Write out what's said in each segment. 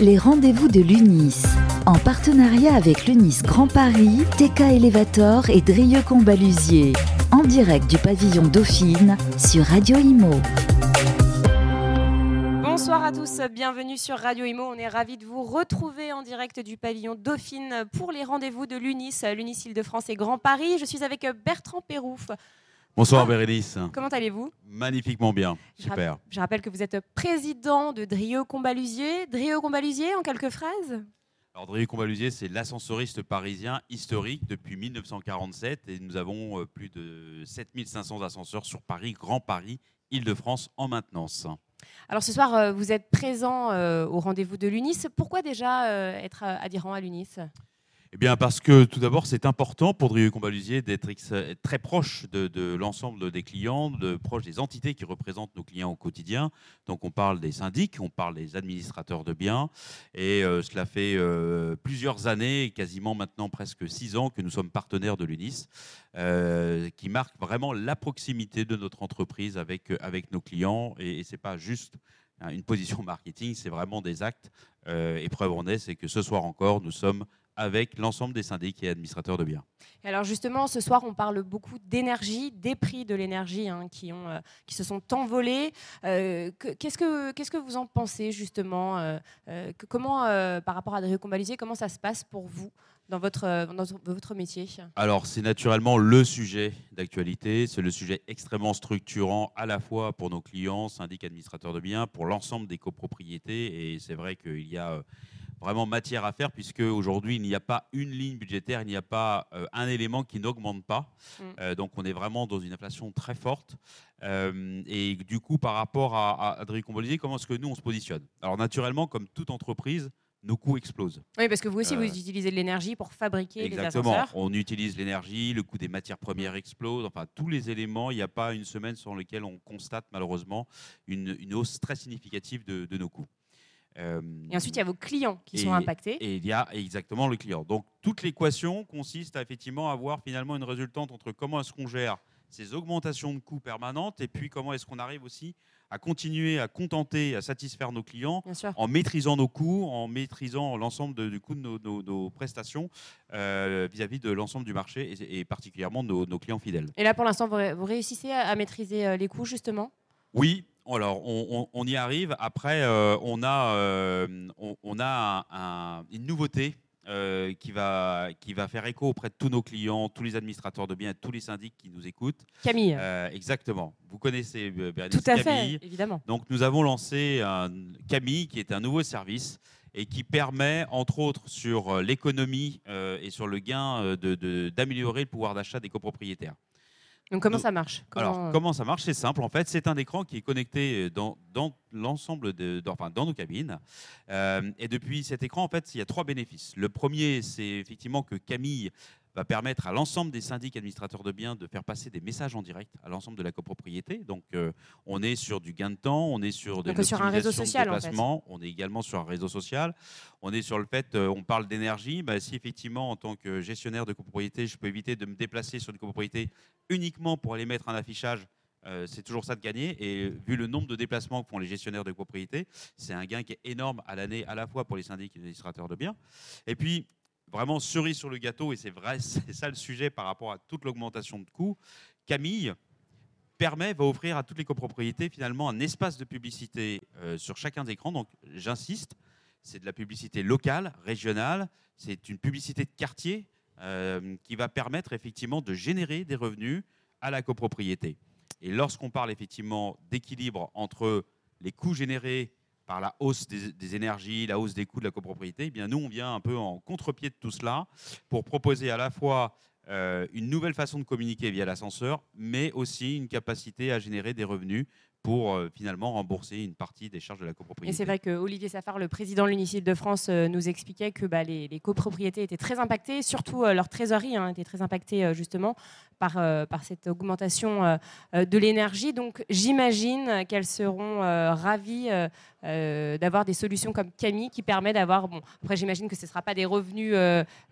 Les rendez-vous de l'UNIS. En partenariat avec l'UNIS Grand Paris, TK Elevator et Drieux Combalusier. En direct du pavillon Dauphine sur Radio Imo. Bonsoir à tous, bienvenue sur Radio Imo. On est ravis de vous retrouver en direct du pavillon Dauphine pour les rendez-vous de l'UNIS, l'UNIS Île-de-France et Grand Paris. Je suis avec Bertrand Pérouf. Bonsoir Ah. Bérénice. Comment allez-vous? Magnifiquement bien. Je Super. Je rappelle que vous êtes président de Drieux Combalusier. Drieux Combalusier, en quelques phrases? Alors, Drieux Combalusier, c'est l'ascensoriste parisien historique depuis 1947 et nous avons euh, plus de 7500 ascenseurs sur Paris, Grand Paris, Île-de-France en maintenance. Alors ce soir, euh, vous êtes présent euh, au rendez-vous de l'UNIS. Pourquoi déjà être adhérent à l'UNIS? Eh bien, parce que tout d'abord, c'est important pour Drieux Combalusier d'être très proche de, l'ensemble des clients, de proche des entités qui représentent nos clients au quotidien. Donc, on parle des syndics, on parle des administrateurs de biens. Et euh, cela fait euh, plusieurs années, quasiment maintenant presque six ans, que nous sommes partenaires de l'UNIS, euh, qui marque vraiment la proximité de notre entreprise avec, nos clients. Et, et ce n'est pas juste hein, une position marketing, c'est vraiment des actes. Et preuve en est, c'est que ce soir encore, nous sommes avec l'ensemble des syndics et administrateurs de biens. Et Alors justement, ce soir, on parle beaucoup d'énergie, des prix de l'énergie hein, qui, ont, euh, qui se sont envolés. Euh, que- Qu'est-ce que qu'est-ce que vous en pensez justement euh, que- Comment, par rapport à Drieux Combalusier, comment ça se passe pour vous dans votre, dans votre métier? Alors, c'est naturellement le sujet d'actualité, c'est le sujet extrêmement structurant à la fois pour nos clients, syndics, administrateurs de biens, pour l'ensemble des copropriétés. Et c'est vrai qu'il y a vraiment matière à faire, puisque aujourd'hui, il n'y a pas une ligne budgétaire, il n'y a pas euh, un élément qui n'augmente pas. Mm. Euh, donc, on est vraiment dans une inflation très forte. Euh, et du coup, par rapport à, à Adrien Combolisier, comment est-ce que nous, on se positionne? Alors, naturellement, comme toute entreprise, nos coûts explosent. Oui, parce que vous aussi, vous utilisez de l'énergie pour fabriquer Exactement. les ascenseurs. On utilise l'énergie, le coût des matières premières explose, enfin tous les éléments. Il n'y a pas une semaine sur laquelle on constate malheureusement une, une hausse très significative de, de nos coûts. Euh, Et ensuite, il y a vos clients qui Et- sont impactés. et il y a exactement le client. Donc toute l'équation consiste à effectivement avoir finalement une résultante entre comment est-ce qu'on gère ces augmentations de coûts permanentes et puis comment est-ce qu'on arrive aussi à continuer à contenter, à satisfaire nos clients en maîtrisant nos coûts, en maîtrisant l'ensemble du coût de nos, nos- nos prestations euh, vis-à-vis de l'ensemble du marché et, et particulièrement de nos, nos clients fidèles. Et là, pour l'instant, vous, ré- vous réussissez à, à maîtriser euh, les coûts, justement? Oui, alors on, on- on y arrive. Après, euh, on a, euh, on, on a un- un- une nouveauté. euh, qui, va, qui va faire écho auprès de tous nos clients, tous les administrateurs de biens, tous les syndics qui nous écoutent. Camille exactement. Vous connaissez Bérénice Tout à Camille. fait, évidemment. Donc nous avons lancé un Camille qui est un nouveau service et qui permet entre autres sur l'économie et sur le gain euh, de- de- d'améliorer le pouvoir d'achat des copropriétaires. Donc, comment nous- ça marche? Comment, Alors euh, comment ça marche? C'est simple en fait, c'est un écran qui est connecté euh, dans, dans l'ensemble de dans, enfin, dans nos cabines. Euh, et depuis cet écran en fait il y a trois bénéfices. Le premier c'est effectivement que Camille va permettre à l'ensemble des syndics administrateurs de biens de faire passer des messages en direct à l'ensemble de la copropriété. Donc, euh, on est sur du gain de temps, on est sur de Donc, sur un réseau social, en fait. on est également sur un réseau social. On est sur le fait, euh, on parle d'énergie. Bah, si effectivement, en tant que gestionnaire de copropriété, je peux éviter de me déplacer sur une copropriété uniquement pour aller mettre un affichage. euh, c'est toujours ça de gagner. Et vu le nombre de déplacements que font les gestionnaires de copropriété, c'est un gain qui est énorme à l'année, à la fois pour les syndics et les administrateurs de biens. Et puis, vraiment cerise sur le gâteau, et c'est vrai, c'est ça le sujet par rapport à toute l'augmentation de coûts. Camille permet, va offrir à toutes les copropriétés finalement un espace de publicité euh, sur chacun des écrans. Donc, j'insiste, c'est de la publicité locale, régionale, c'est une publicité de quartier euh, qui va permettre effectivement de générer des revenus à la copropriété. Et lorsqu'on parle effectivement d'équilibre entre les coûts générés par la hausse des, énergies, la hausse des coûts de la copropriété, eh bien nous, on vient un peu en contre-pied de tout cela pour proposer à la fois euh, une nouvelle façon de communiquer via l'ascenseur, mais aussi une capacité à générer des revenus pour euh, finalement rembourser une partie des charges de la Et copropriété. c'est vrai que Olivier Safar, le président de l'Unicide de France, euh, nous expliquait que bah, les, les copropriétés étaient très impactées, surtout euh, leur trésorerie hein, était très impactée justement par, par cette augmentation de l'énergie. Donc j'imagine qu'elles seront ravies d'avoir des solutions comme Camille qui permet d'avoir, bon, après j'imagine que ce ne sera pas des revenus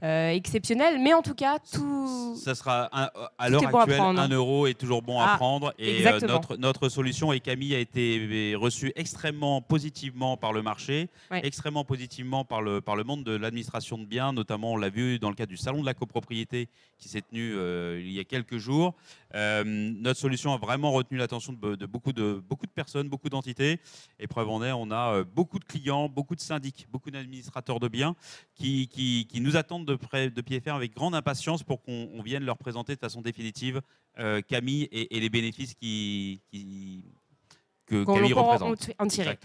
exceptionnels, mais en tout cas, tout... Ça sera à l'heure actuelle, un euro est toujours bon à ah, prendre. Et notre, notre solution, et Camille a été reçue extrêmement positivement par le marché, extrêmement positivement par le, par le monde de l'administration de biens, notamment on l'a vu dans le cadre du salon de la copropriété qui s'est tenu euh, il y a quelques jours. Euh, notre solution a vraiment retenu l'attention de, beaucoup de beaucoup de personnes, beaucoup d'entités. Et preuve en est, on a euh, beaucoup de clients, beaucoup de syndics, beaucoup d'administrateurs de biens qui, qui, nous attendent de, près, de pied ferme avec grande impatience pour qu'on vienne leur présenter de façon définitive Camille et, les bénéfices qui, que Camille représente. En tirer.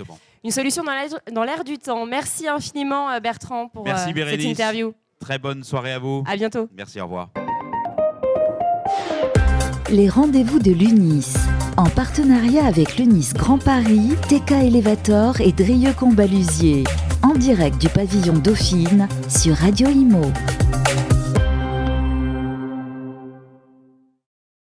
Une solution dans l'air du temps. Merci infiniment Bertrand pour cette interview. Très bonne soirée à vous. À bientôt. Merci, au revoir. Les rendez-vous de l'UNIS. En partenariat avec l'UNIS Grand Paris, TK Elevator et Drieux Combalusier. En direct du pavillon Dauphine sur Radio Imo.